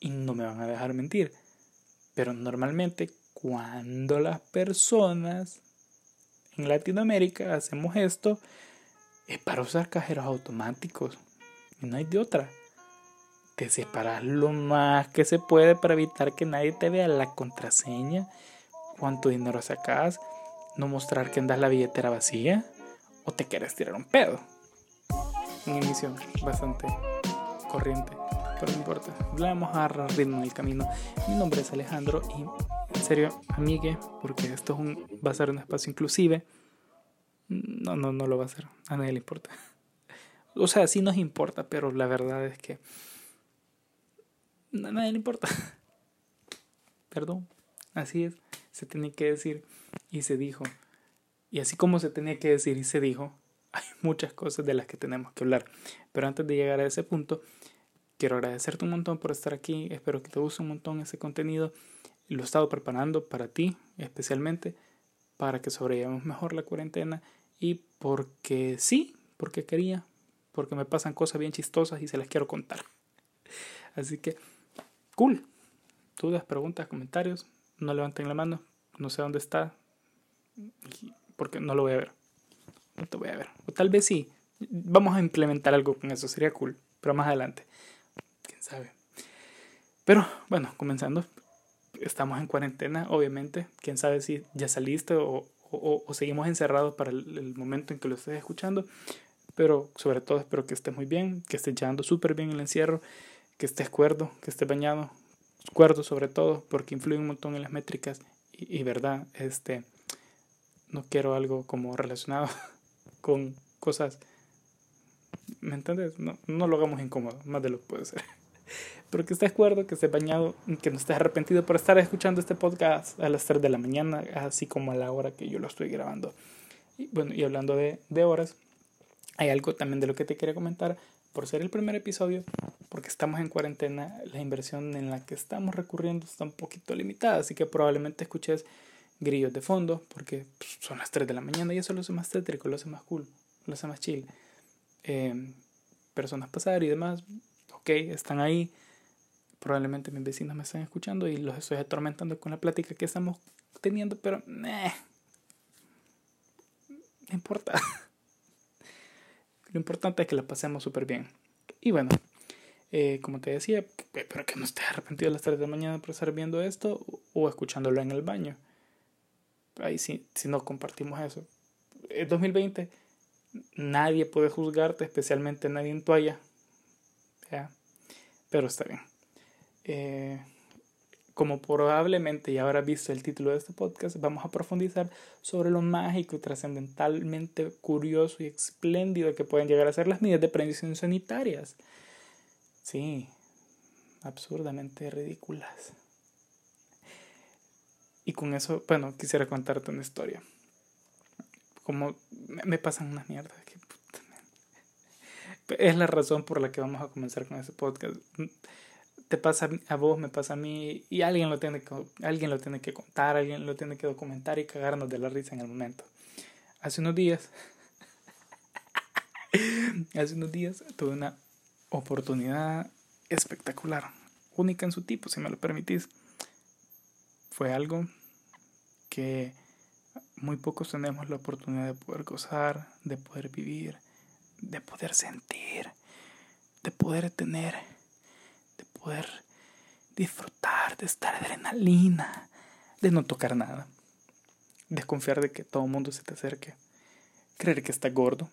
y no me van a dejar mentir. Pero normalmente cuando las personas en Latinoamérica hacemos esto, es para usar cajeros automáticos. Y no hay de otra. Te separas lo más que se puede para evitar que nadie te vea la contraseña, cuánto dinero sacas, no mostrar que andas la billetera vacía o te quieres tirar un pedo. Una emisión bastante corriente, pero no importa. Vamos a agarrar ritmo en el camino. Mi nombre es Alejandro y en serio, amigue, porque esto es un, va a ser un espacio inclusive. No, no, no lo va a ser. A nadie le importa. O sea, sí nos importa, pero la verdad es que a nadie le importa. Perdón. Así es. Se tenía que decir y se dijo. Y así como se tenía que decir y se dijo, hay muchas cosas de las que tenemos que hablar. Pero antes de llegar a ese punto, quiero agradecerte un montón por estar aquí. Espero que te guste un montón ese contenido. Lo he estado preparando para ti, especialmente para que sobrellevemos mejor la cuarentena y porque sí, porque quería, porque me pasan cosas bien chistosas y se las quiero contar. Así que, cool. Dudas, preguntas, comentarios, no levanten la mano, no sé dónde está, porque no lo voy a ver. No te voy a ver. O tal vez sí. Vamos a implementar algo con eso, sería cool. Pero más adelante. Quién sabe. Pero bueno, comenzando. Estamos en cuarentena, obviamente. Quién sabe si ya saliste o, o, seguimos encerrados para el, momento en que lo estés escuchando. Pero sobre todo espero que estés muy bien, que estés llevando súper bien el encierro, que estés cuerdo, que estés bañado. Cuerdo sobre todo, porque influye un montón en las métricas. Y, y verdad, este no quiero algo como relacionado con cosas. ¿Me entiendes? No, no lo hagamos incómodo, más de lo que puede ser. Pero que estés cuerdo, que estés bañado, que no estés arrepentido por estar escuchando este podcast a las 3 de la mañana, así como a la hora que yo lo estoy grabando. Y bueno, y hablando de, de horas, hay algo también de lo que te quería comentar. Por ser el primer episodio, porque estamos en cuarentena, la inversión en la que estamos recurriendo está un poquito limitada, así que probablemente escuches grillos de fondo, porque pues, son las 3 de la mañana y eso lo hace más tétrico, lo hace más cool, lo hace más chill. Eh, personas pasar y demás, ok, están ahí. Probablemente mis vecinos me están escuchando y los estoy atormentando con la plática que estamos teniendo, pero no importa. Lo importante es que la pasemos súper bien. Y bueno, eh, como te decía, espero que no estés arrepentido a las 3 de la mañana por estar viendo esto o escuchándolo en el baño ahí sí, si no compartimos eso. En 2020 nadie puede juzgarte, especialmente nadie en toalla. Pero está bien. Eh, como probablemente ya habrás visto el título de este podcast, vamos a profundizar sobre lo mágico y trascendentalmente curioso y espléndido que pueden llegar a ser las medidas de prevención sanitarias. Sí, absurdamente ridículas. Y con eso, bueno, quisiera contarte una historia. Como me pasan unas mierdas. es la razón por la que vamos a comenzar con ese podcast. Te pasa a vos, me pasa a mí, y alguien lo tiene que, alguien lo tiene que contar, alguien lo tiene que documentar y cagarnos de la risa en el momento. Hace unos días, hace unos días tuve una oportunidad espectacular, única en su tipo, si me lo permitís. Fue algo que muy pocos tenemos la oportunidad de poder gozar, de poder vivir, de poder sentir, de poder tener, poder disfrutar, de estar adrenalina, de no tocar nada, desconfiar de que todo el mundo se te acerque, creer que está gordo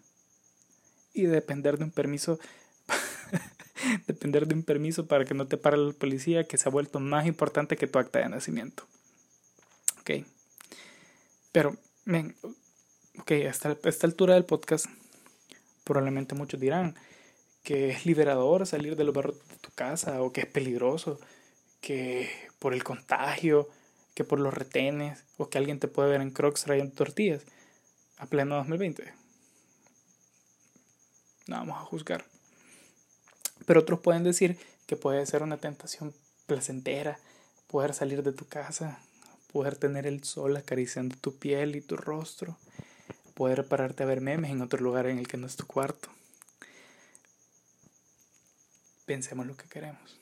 y depender de un permiso depender de un permiso para que no te pare la policía que se ha vuelto más importante que tu acta de nacimiento. Ok. Pero, men, ok, hasta esta altura del podcast, probablemente muchos dirán que es liberador salir de los barros de tu casa o que es peligroso, que por el contagio, que por los retenes o que alguien te puede ver en crocs trayendo tortillas a pleno 2020. No vamos a juzgar. Pero otros pueden decir que puede ser una tentación placentera poder salir de tu casa poder tener el sol acariciando tu piel y tu rostro, poder pararte a ver memes en otro lugar en el que no es tu cuarto. Pensemos lo que queremos.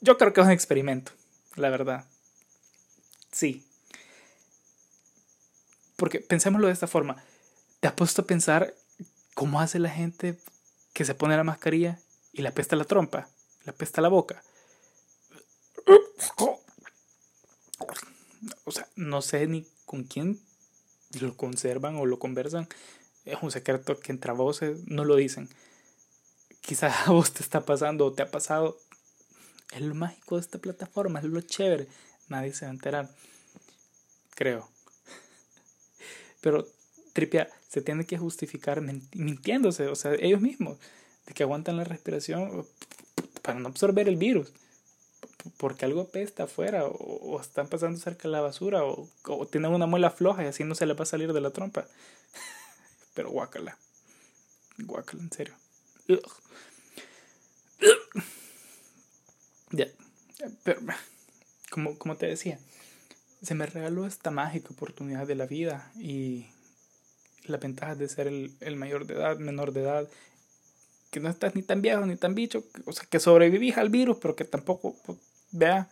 yo creo que es un experimento, la verdad. Sí. Porque pensémoslo de esta forma. ¿Te has puesto a pensar cómo hace la gente que se pone la mascarilla y le apesta la trompa, le apesta la boca? O sea, no sé ni con quién lo conservan o lo conversan. Es un secreto que entre voces no lo dicen. Quizás a vos te está pasando o te ha pasado. Es lo mágico de esta plataforma, es lo chévere. Nadie se va a enterar. Creo. Pero Tripia se tiene que justificar mintiéndose, o sea, ellos mismos, de que aguantan la respiración para no absorber el virus porque algo apesta afuera o, están pasando cerca de la basura o, tienen una muela floja y así no se le va a salir de la trompa. Pero guácala. Guácala, en serio. Ya. Pero, como, como te decía, se me regaló esta mágica oportunidad de la vida y la ventaja de ser el, el mayor de edad, menor de edad, que no estás ni tan viejo ni tan bicho, o sea, que sobrevivís al virus, pero que tampoco pues, vea,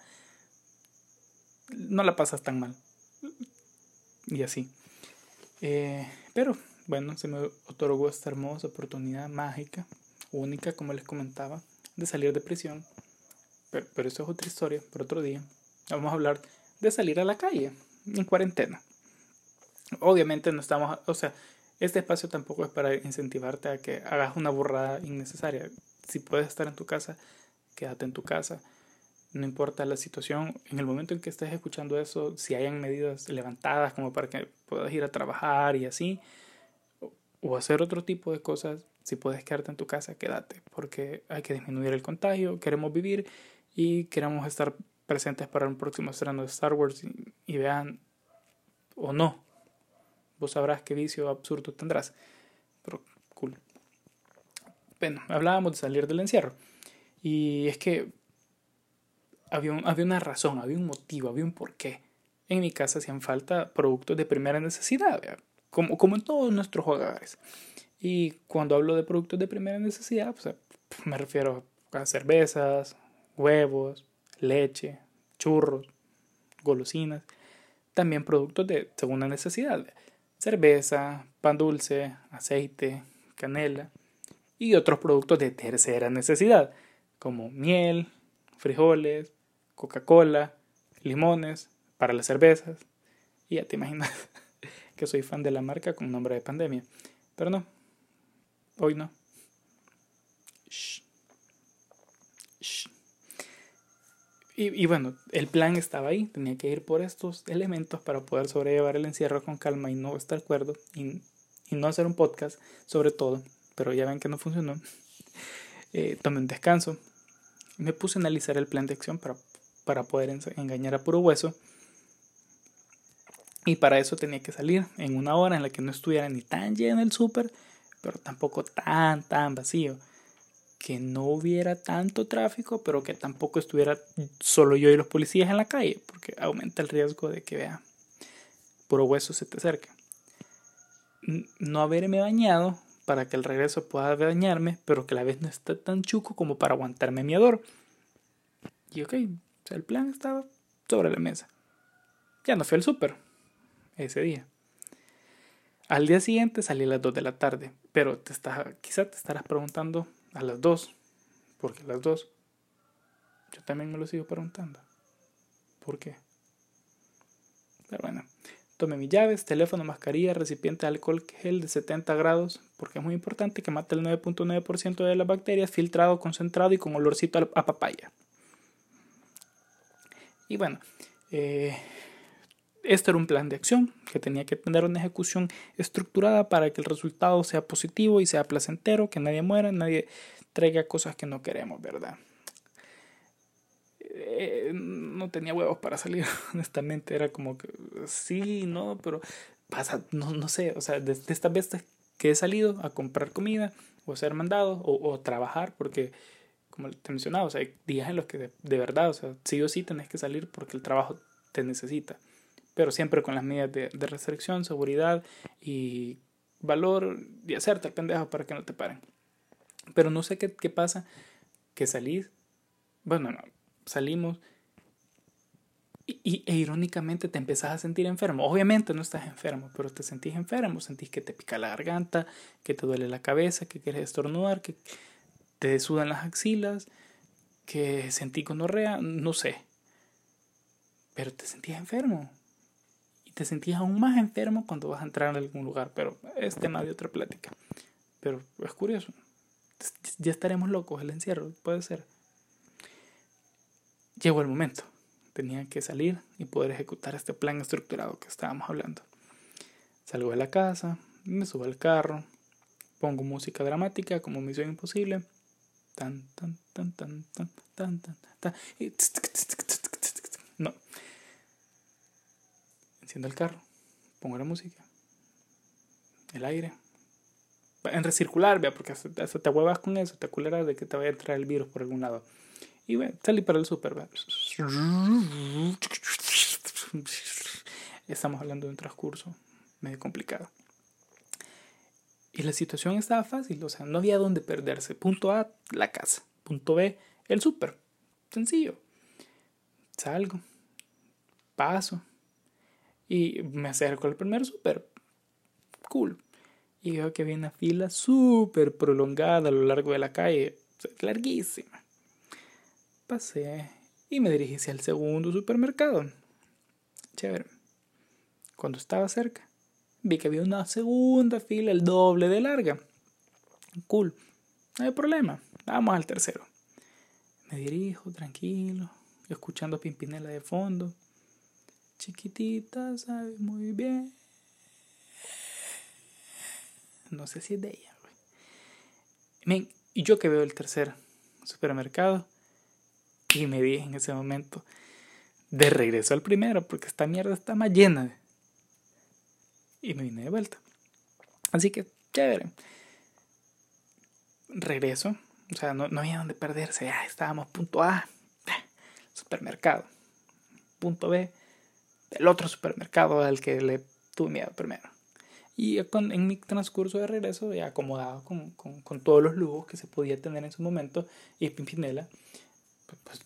no la pasas tan mal. Y así. Eh, pero bueno, se me otorgó esta hermosa oportunidad mágica, única, como les comentaba, de salir de prisión. Pero, pero eso es otra historia, por otro día. Vamos a hablar de salir a la calle en cuarentena. Obviamente no estamos, o sea, este espacio tampoco es para incentivarte a que hagas una burrada innecesaria. Si puedes estar en tu casa, quédate en tu casa no importa la situación, en el momento en que estés escuchando eso, si hayan medidas levantadas como para que puedas ir a trabajar y así, o hacer otro tipo de cosas, si puedes quedarte en tu casa, quédate, porque hay que disminuir el contagio, queremos vivir y queremos estar presentes para un próximo estreno de Star Wars y, vean o no, vos sabrás qué vicio absurdo tendrás, pero cool. Bueno, hablábamos de salir del encierro y es que había, una razón, había un motivo, había un porqué. En mi casa hacían falta productos de primera necesidad, como, como en todos nuestros hogares. Y cuando hablo de productos de primera necesidad, me refiero a cervezas, huevos, leche, churros, golosinas. También productos de segunda necesidad. Cerveza, pan dulce, aceite, canela. Y otros productos de tercera necesidad, como miel, frijoles, Coca-Cola, limones para las cervezas. Y ya te imaginas que soy fan de la marca con nombre de pandemia. Pero no, hoy no. Y, bueno, el plan estaba ahí, tenía que ir por estos elementos para poder sobrellevar el encierro con calma y no estar cuerdo y, y no hacer un podcast sobre todo, pero ya ven que no funcionó. Eh, tomé un descanso, me puse a analizar el plan de acción para para poder engañar a puro hueso. Y para eso tenía que salir en una hora en la que no estuviera ni tan lleno el súper, pero tampoco tan, tan vacío. Que no hubiera tanto tráfico, pero que tampoco estuviera solo yo y los policías en la calle, porque aumenta el riesgo de que vea puro hueso se te acerque. No haberme bañado para que el regreso pueda bañarme, pero que la vez no está tan chuco como para aguantarme mi odor. Y ok, el plan estaba sobre la mesa. Ya no fui al súper ese día. Al día siguiente salí a las 2 de la tarde, pero te está, quizá te estarás preguntando a las 2, porque a las 2 yo también me lo sigo preguntando. ¿Por qué? Pero bueno, tomé mis llaves, teléfono, mascarilla, recipiente de alcohol gel de 70 grados, porque es muy importante que mate el 9.9% de las bacterias, filtrado, concentrado y con olorcito a papaya. Y bueno, eh, esto era un plan de acción que tenía que tener una ejecución estructurada para que el resultado sea positivo y sea placentero, que nadie muera, nadie traiga cosas que no queremos, ¿verdad? Eh, no tenía huevos para salir, honestamente, era como que sí, no, pero pasa, no, no sé, o sea, desde estas veces que he salido a comprar comida o ser mandado o, o trabajar, porque como te mencionaba, o sea, hay días en los que de, verdad, o sea, sí o sí tenés que salir porque el trabajo te necesita, pero siempre con las medidas de, de restricción, seguridad y valor y hacerte el pendejo para que no te paren. Pero no sé qué, qué pasa, que salís, bueno, salimos y, e irónicamente te empezás a sentir enfermo. Obviamente no estás enfermo, pero te sentís enfermo, sentís que te pica la garganta, que te duele la cabeza, que quieres estornudar, que te sudan las axilas, que sentí gonorrea, no sé. Pero te sentías enfermo. Te sentías aún más enfermo cuando vas a entrar en algún lugar, pero es tema de otra plática. Pero es curioso. Ya estaremos locos, el encierro, puede ser. Llegó el momento tenía que salir y poder ejecutar este plan estructurado que estábamos hablando. Salgo de la casa, me subo al carro, pongo música dramática como Misión Imposible. Tan, tan, tan, tan, tan, tan, tan, tan. No. Enciendo el carro, pongo la música, el aire. En recircular, vea, porque hasta, te huevas con eso, te culeras de que te vaya a entrar el virus por algún lado. Y bueno, salí para el super, Estamos hablando de un transcurso medio complicado. Y la situación estaba fácil, o sea, no había dónde perderse. Punto A, la casa. Punto B, el súper. Sencillo. Salgo, paso y me acerco al primer súper. Cool. Y veo que había una fila súper prolongada a lo largo de la calle, larguísima. Pasé y me dirigí hacia el segundo supermercado. Chévere. Cuando estaba cerca, vi que había una segunda fila, el doble de larga. Cool. No hay problema. Vamos al tercero. Me dirijo tranquilo, escuchando Pimpinela de fondo. Chiquitita, sabe muy bien. No sé si es de ella, y yo que veo el tercer supermercado, y me dije en ese momento, de regreso al primero, porque esta mierda está más llena. Y me vine de vuelta. Así que, chévere. Regreso, o sea, no, no había donde perderse. Ya estábamos punto A, supermercado. Punto B, el otro supermercado al que le tuve miedo primero. Y con, en mi transcurso de regreso, ya acomodado con, con, con, todos los lujos que se podía tener en su momento, y Pimpinela, pues,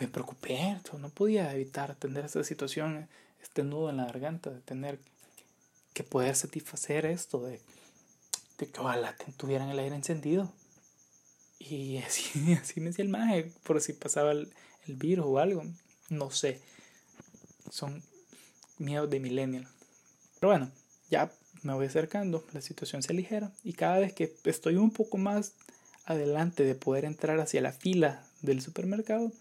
me preocupé, no podía evitar tener esta situación, este nudo en la garganta, de tener que poder satisfacer esto, de, de que ojalá tuvieran el aire encendido. Y así, así me decía el maje, por si pasaba el, el virus o algo, no sé. Son miedos de millennial. Pero bueno, ya me voy acercando, la situación se aligera y cada vez que estoy un poco más adelante de poder entrar hacia la fila del supermercado,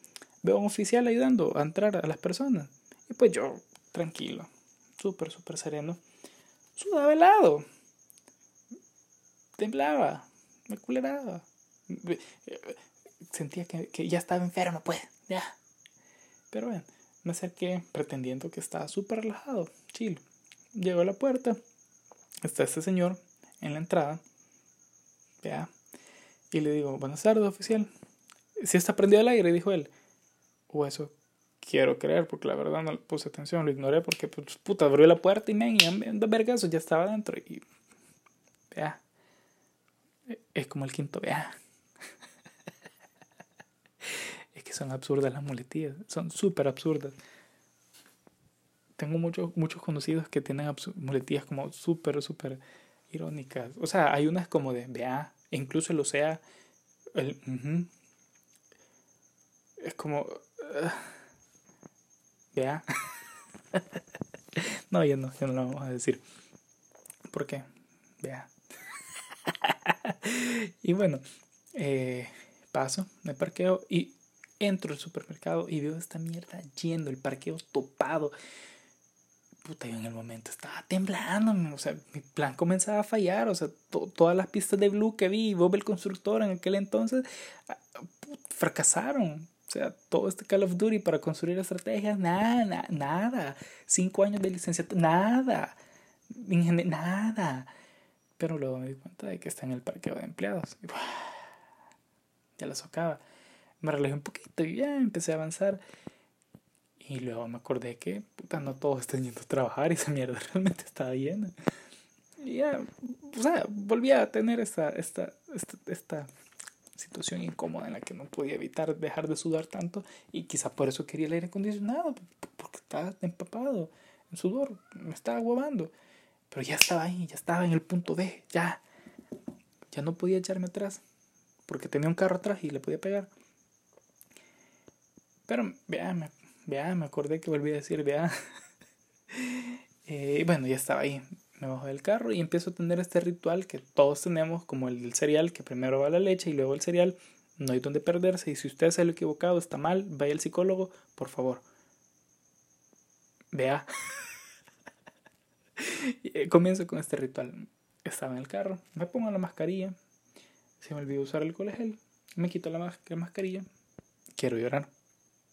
veo a un oficial ayudando a entrar a las personas. Y pues yo, tranquilo, súper, súper sereno, sudaba helado, temblaba, me culeraba. Sentía que, que ya estaba enfermo, pues, ya. Pero bueno, me acerqué pretendiendo que estaba súper relajado, chill. Llego a la puerta, está este señor en la entrada, ya, y le digo, buenas tardes, oficial. Si está prendido el aire, dijo él. O eso quiero creer, porque la verdad no le puse atención, lo ignoré porque, pues, puta, abrió la puerta y me y de vergazo ya estaba dentro. Y, vea, es como el quinto, vea. Que son absurdas las muletillas, son súper absurdas. Tengo muchos, muchos conocidos que tienen muletillas como súper, súper irónicas. O sea, hay unas como de, vea, incluso el sea, el, es como, vea. no, ya no, ya no lo vamos a decir. ¿Por qué? Vea. y bueno, eh, paso, me parqueo y entro al supermercado y veo esta mierda lleno, el parqueo topado puta, yo en el momento estaba temblando, o sea, mi plan comenzaba a fallar, o sea, todas las pistas de Blue que vi, Bob el constructor en aquel entonces, ah, fracasaron. O sea, todo este Call of Duty para construir estrategias, nada, nada. Cinco años de licenciatura, nada. nada. Pero luego me di cuenta de que está en el parqueo de empleados. ya la socaba. Me relajé un poquito y ya empecé a avanzar. Y luego me acordé que, puta, no todos están yendo a trabajar y esa mierda realmente estaba llena. Y ya, o sea, volví a tener esta, esta, esta, esta situación incómoda en la que no podía evitar dejar de sudar tanto y quizá por eso quería el aire acondicionado, porque estaba empapado en sudor, me estaba aguabando. Pero ya estaba ahí, ya estaba en el punto D, ya. Ya no podía echarme atrás, porque tenía un carro atrás y le podía pegar. Pero vea, me, vea, me acordé que volví a decir, vea. eh, bueno, ya estaba ahí. Me bajo del carro y empiezo a tener este ritual que todos tenemos, como el del cereal, que primero va la leche y luego el cereal. No hay donde perderse. Y si usted se lo equivocado, está mal, vaya al psicólogo, por favor. Vea. Eh, comienzo con este ritual. Estaba en el carro, me pongo la mascarilla. Se me olvidó usar el colegel. Me quito la, la mascarilla. Quiero llorar.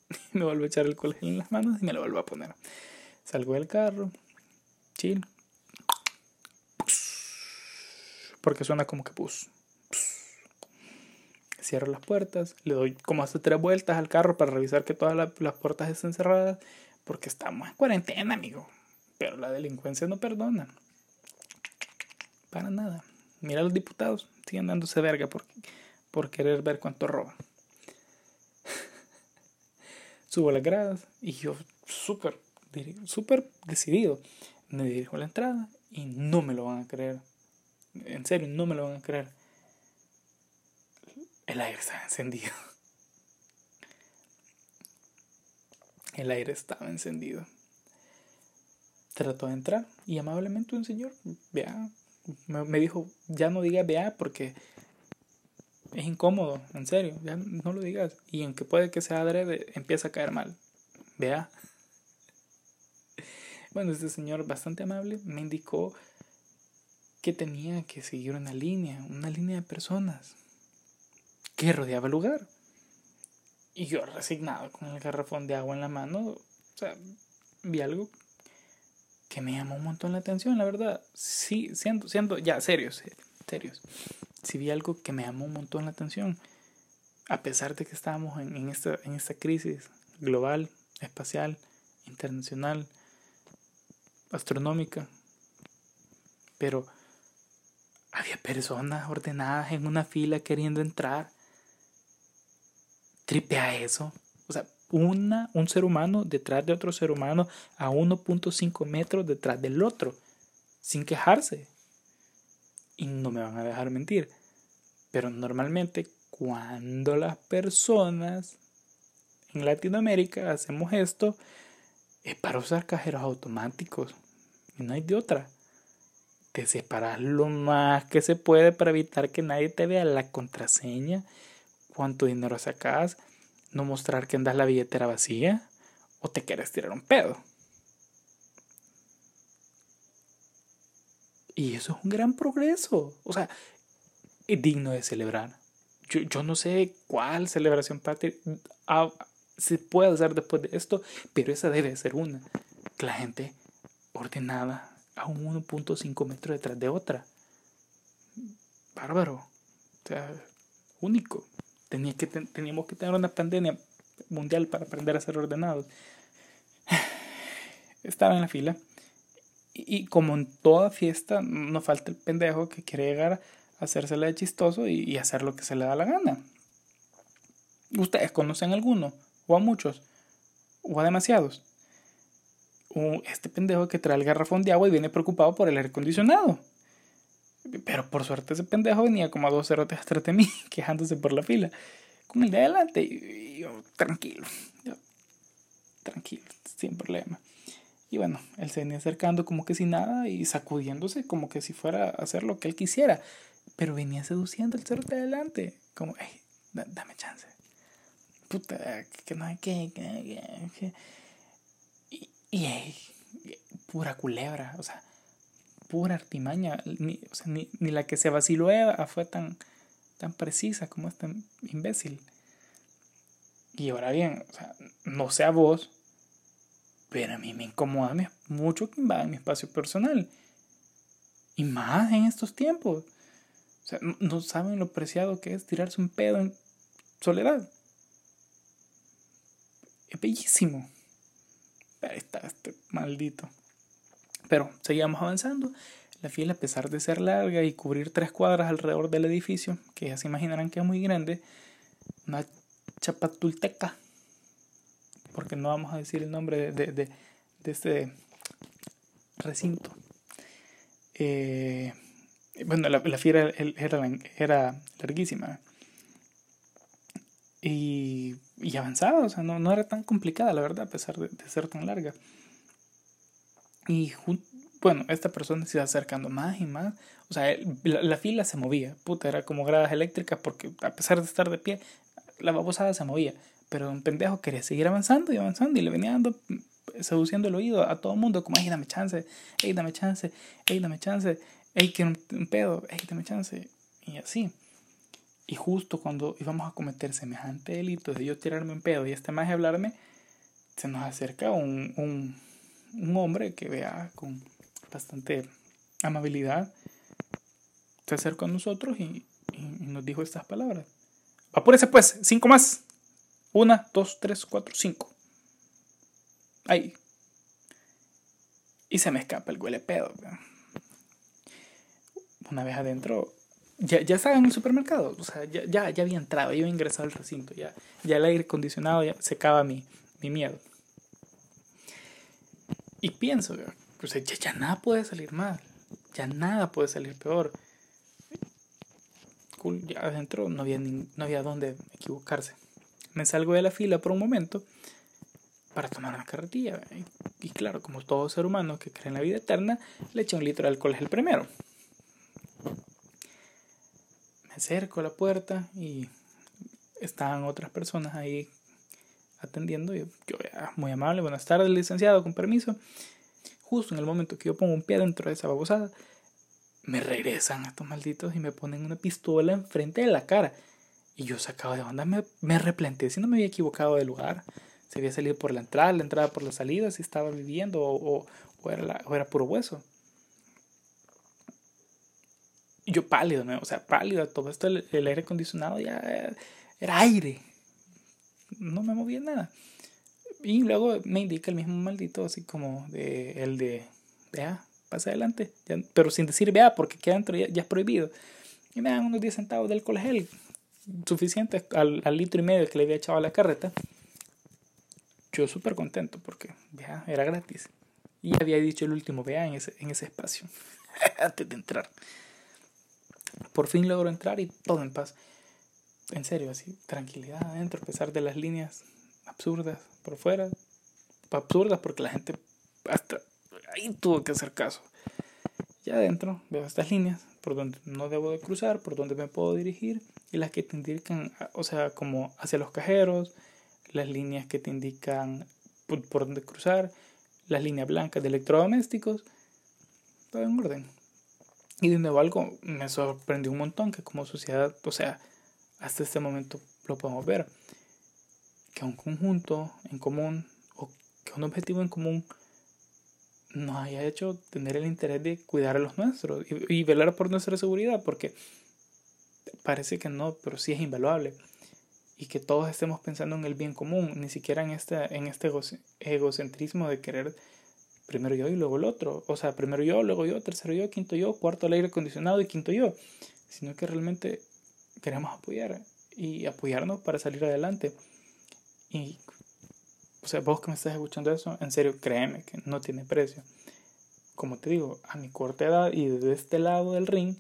me vuelvo a echar el colegel en las manos y me lo vuelvo a poner. Salgo del carro. Chill. Porque suena como que pus. Cierro las puertas. Le doy como hace tres vueltas al carro para revisar que todas las puertas estén cerradas. Porque estamos en cuarentena, amigo. Pero la delincuencia no perdona. Para nada. Mira a los diputados. Siguen dándose verga por, por querer ver cuánto roban. Subo las gradas y yo súper, decidido. Me dirijo a la entrada y no me lo van a creer. En serio, no me lo van a creer. El aire estaba encendido. El aire estaba encendido. Trató de entrar y amablemente un señor, vea, me dijo, ya no diga vea porque es incómodo, en serio, ya no lo digas. Y aunque puede que sea adrede, empieza a caer mal. Vea. Bueno, este señor bastante amable me indicó que tenía que seguir una línea, una línea de personas que rodeaba el lugar. Y yo resignado con el garrafón de agua en la mano, o sea, vi algo que me llamó un montón la atención, la verdad. Sí, siendo, siendo, ya, serios, Sí vi algo que me llamó un montón la atención. A pesar de que estábamos en, en, esta, en esta crisis global, espacial, internacional, astronómica. Pero había personas ordenadas en una fila queriendo entrar. Tripea eso. O sea, una, un ser humano detrás de otro ser humano a 1.5 metros detrás del otro, sin quejarse. Y no me van a dejar mentir. Pero normalmente cuando las personas en Latinoamérica hacemos esto, es para usar cajeros automáticos. Y no hay de otra. Te separas lo más que se puede para evitar que nadie te vea la contraseña, cuánto dinero sacas, no mostrar que andas la billetera vacía o te quieres tirar un pedo. Y eso es un gran progreso. O sea, es digno de celebrar. Yo, yo no sé cuál celebración patria ah, se puede hacer después de esto, pero esa debe ser una. La gente ordenada a un 1.5 metros detrás de otra. Bárbaro. O sea, único. Tenía que teníamos que tener una pandemia mundial para aprender a ser ordenados. Estaba en la fila. Y, como en toda fiesta, no falta el pendejo que quiere llegar a hacérsela de chistoso y, hacer lo que se le da la gana. ¿Ustedes conocen a alguno? ¿O a muchos? ¿O a demasiados? este pendejo que trae el garrafón de agua y viene preocupado por el aire acondicionado. Pero por suerte ese pendejo venía como a dos cerotes atrás de mí, quejándose por la fila. Con el de adelante, yo, tranquilo, tranquilo, sin problema. Y bueno, él se venía acercando como que sin nada y sacudiéndose como que si fuera a hacer lo que él quisiera. Pero venía seduciendo al cerote de adelante, como, hey, dame chance. Puta, que no hay que, que, Y, y pura culebra, o sea, pura artimaña, ni, sea, ni, ni, la que se vaciló fue tan, tan precisa como este imbécil. Y ahora bien, o sea, no sé a vos, pero a mí me incomoda mucho que invadan mi espacio personal. Y más en estos tiempos. O sea, no saben lo preciado que es tirarse un pedo en soledad. Es bellísimo. Ahí está este maldito. Pero seguíamos avanzando. La fila, a pesar de ser larga y cubrir tres cuadras alrededor del edificio, que ya se imaginarán que es muy grande, una chapatulteca, porque no vamos a decir el nombre de, de, de, este recinto. Eh, bueno, la, la fila era, larguísima y, y avanzada, o sea, no, no, era tan complicada, la verdad, a pesar de, de ser tan larga. Y bueno, esta persona se iba acercando más y más. O sea, la, la, fila se movía. Puta, era como gradas eléctricas porque a pesar de estar de pie, la babosada se movía. Pero un pendejo quería seguir avanzando y avanzando y le venía dando, seduciendo el oído a todo el mundo como, ey, dame chance, ey, dame chance, ey, dame chance, ey, quiero un, pedo, ey, dame chance. Y así. Y justo cuando íbamos a cometer semejante delito de yo tirarme un pedo y este más hablarme, se nos acerca un, un un hombre que vea con bastante amabilidad, se acercó a nosotros y, y, nos dijo estas palabras. Apúrese pues, cinco más. Una, dos, tres, cuatro, cinco. Ahí. Y se me escapa el huele pedo. Una vez adentro, ya, ya estaba en el supermercado. O sea, ya, ya, había entrado, ya había ingresado al recinto. Ya, ya el aire acondicionado ya secaba mi, mi miedo. Y pienso, pues ya, ya nada puede salir mal, ya nada puede salir peor. Cool, ya adentro no había, ni, no había dónde equivocarse. Me salgo de la fila por un momento para tomar una carretilla. Y, claro, como todo ser humano que cree en la vida eterna, le eché un litro de alcohol es el primero. Me acerco a la puerta y estaban otras personas ahí atendiendo. Yo, yo muy amable, buenas tardes, licenciado, con permiso. Justo en el momento que yo pongo un pie dentro de esa babosada, me regresan estos malditos y me ponen una pistola enfrente de la cara. Y yo sacado de onda, me, me replanteé si no me había equivocado de lugar. Si había salido por la entrada, la entrada por la salida, si estaba viviendo o, o, era, la, o era puro hueso. Y yo pálido, ¿no? o sea, pálido, todo esto, el, el aire acondicionado ya era, aire no me movía nada. Y luego me indica el mismo maldito, así como de el de, vea, pasa adelante, pero sin decir vea, porque aquí adentro ya, ya, es prohibido. Y me dan unos 10 centavos del colegio, suficientes al, al, litro y medio que le había echado a la carreta. Yo súper contento porque, vea, era gratis. Y había dicho el último vea en ese, en ese espacio, antes de entrar. Por fin logro entrar y todo en paz en serio, así, tranquilidad adentro, a pesar de las líneas absurdas por fuera. Absurdas porque la gente hasta ahí tuvo que hacer caso. Ya adentro veo estas líneas por donde no debo de cruzar, por donde me puedo dirigir y las que te indican, o sea, como hacia los cajeros, las líneas que te indican por, por dónde cruzar, las líneas blancas de electrodomésticos, todo en orden. Y de nuevo algo me sorprendió un montón que como sociedad, o sea, hasta este momento lo podemos ver. Que un conjunto en común o que un objetivo en común nos haya hecho tener el interés de cuidar a los nuestros y, y velar por nuestra seguridad, porque parece que no, pero sí es invaluable. Y que todos estemos pensando en el bien común, ni siquiera en este, en este egocentrismo de querer primero yo y luego el otro. O sea, primero yo, luego yo, tercero yo, quinto yo, cuarto el aire acondicionado y quinto yo. Sino que realmente queremos apoyar y apoyarnos para salir adelante. Y, o sea, vos que me estás escuchando eso, en serio, créeme que no tiene precio. Como te digo, a mi corta edad y desde este lado del ring,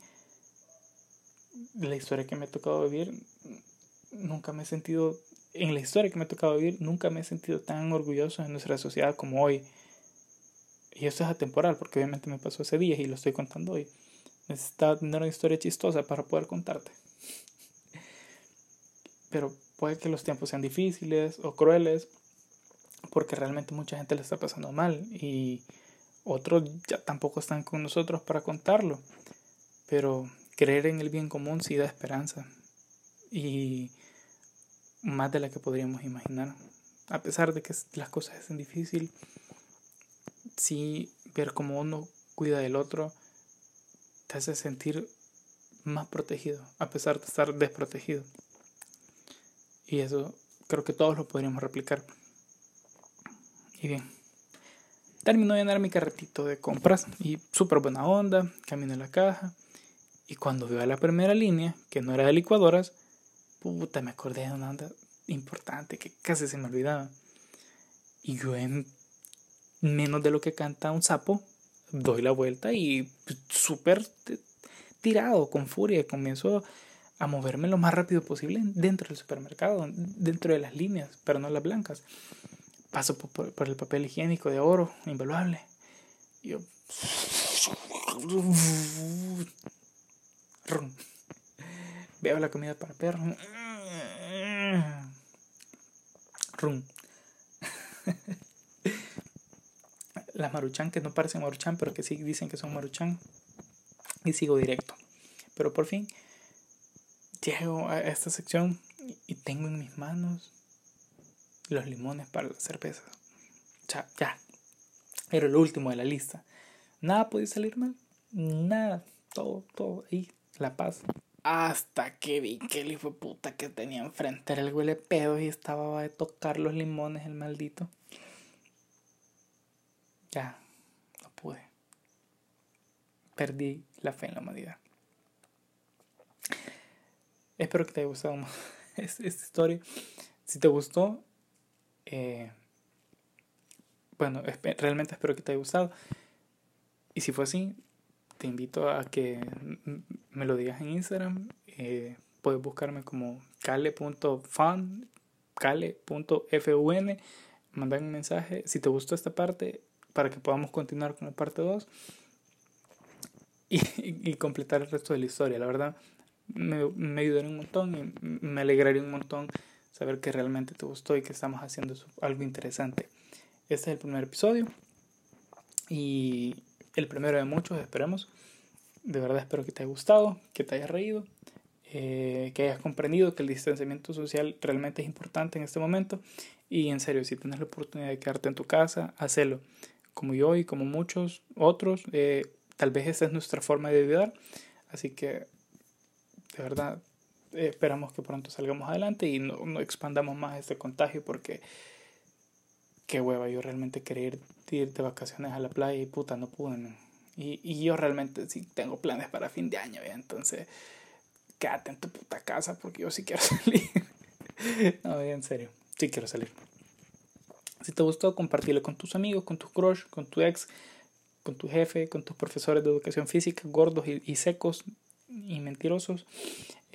la historia que me ha tocado vivir, nunca me he sentido, en la historia que me ha tocado vivir, nunca me he sentido tan orgulloso de nuestra sociedad como hoy. Y eso es atemporal, porque obviamente me pasó ese día y lo estoy contando hoy. Necesitaba tener una historia chistosa para poder contarte pero puede que los tiempos sean difíciles o crueles porque realmente mucha gente le está pasando mal y otros ya tampoco están con nosotros para contarlo. Pero creer en el bien común sí da esperanza y más de la que podríamos imaginar. A pesar de que las cosas son difíciles, sí ver cómo uno cuida del otro te hace sentir más protegido, a pesar de estar desprotegido. Y eso creo que todos lo podríamos replicar. Y bien, Termino de llenar mi carretito de compras y súper buena onda, camino a la caja. Y cuando veo a la primera línea, que no era de licuadoras, puta, me acordé de una onda importante que casi se me olvidaba. Y yo en menos de lo que canta un sapo, doy la vuelta y súper tirado, con furia, comienzo a moverme lo más rápido posible dentro del supermercado, dentro de las líneas, pero no las blancas. Paso por, el papel higiénico de oro, invaluable. yo... Veo la comida para perro. Rum. Las maruchan que no parecen maruchan, pero que sí dicen que son maruchan. Y sigo directo. Pero por fin llego a esta sección y tengo en mis manos los limones para la cerveza. Ya, ya. Era el último de la lista. Nada podía salir mal. Nada. Todo, todo ahí. La paz. Hasta que vi que el hijo de puta que tenía enfrente era el huele pedo y estaba a tocar los limones, el maldito. Ya, no pude. Perdí la fe en la humanidad. Espero que te haya gustado esta historia. Si te gustó, eh, bueno, realmente espero que te haya gustado. Y si fue así, te invito a que me lo digas en Instagram. Eh, puedes buscarme como cale.fan, cale.fun, mandar un mensaje si te gustó esta parte para que podamos continuar con la parte 2 y, y, completar el resto de la historia. La verdad, me, me ayudaría un montón y me alegraría un montón saber que realmente te gustó y que estamos haciendo algo interesante. Este es el primer episodio y el primero de muchos, esperemos. De verdad espero que te haya gustado, que te haya reído, eh, que hayas comprendido que el distanciamiento social realmente es importante en este momento. Y en serio, si tienes la oportunidad de quedarte en tu casa, hazlo. Como yo y como muchos otros, eh, tal vez esta es nuestra forma de ayudar. Así que, de verdad, eh, esperamos que pronto salgamos adelante y no, no expandamos más este contagio porque qué hueva, yo realmente quería ir, de vacaciones a la playa y puta, no pude. Y, y, yo realmente sí tengo planes para fin de año, entonces quédate en tu puta casa porque yo sí quiero salir. no, en serio, sí quiero salir. Si te gustó, compartirlo con tus amigos, con tus crush, con tu ex, con tu jefe, con tus profesores de educación física, gordos y secos y mentirosos.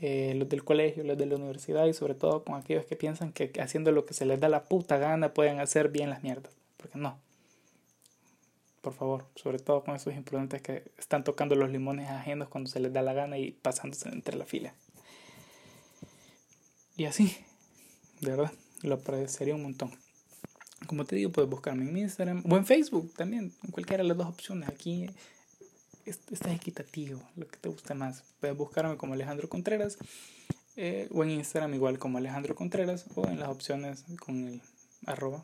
Eh, los del colegio, los de la universidad y sobre todo con aquellos que piensan que haciendo lo que se les da la puta gana pueden hacer bien las mierdas. Porque no. Por favor, sobre todo con esos imprudentes que están tocando los limones ajenos cuando se les da la gana y pasándose entre la fila. Y así, de verdad, lo agradecería un montón. Como te digo, puedes buscarme en Instagram o en Facebook también, en cualquiera de las dos opciones. Aquí estás equitativo, lo que te guste más. Puedes buscarme como Alejandro Contreras eh, o en Instagram igual como Alejandro Contreras o en las opciones con el arroba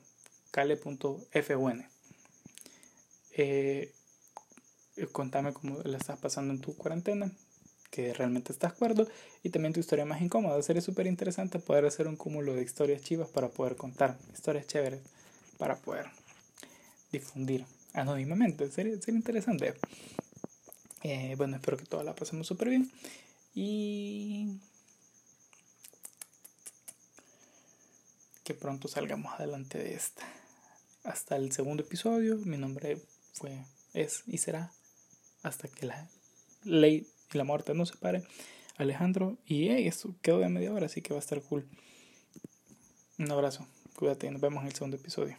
cale.fun. Eh, contame cómo la estás pasando en tu cuarentena, que realmente estás acuerdo y también tu historia más incómoda. Sería súper interesante poder hacer un cúmulo de historias chivas para poder contar, historias chéveres para poder difundir anónimamente. Sería, sería interesante. Eh, bueno, espero que toda la pasemos súper bien. Y que pronto salgamos adelante de esta. Hasta el segundo episodio. Mi nombre fue, es y será hasta que la ley y la muerte nos separe. Alejandro. Y hey, esto quedó de media hora, así que va a estar cool. Un abrazo. Cuídate. Nos vemos en el segundo episodio.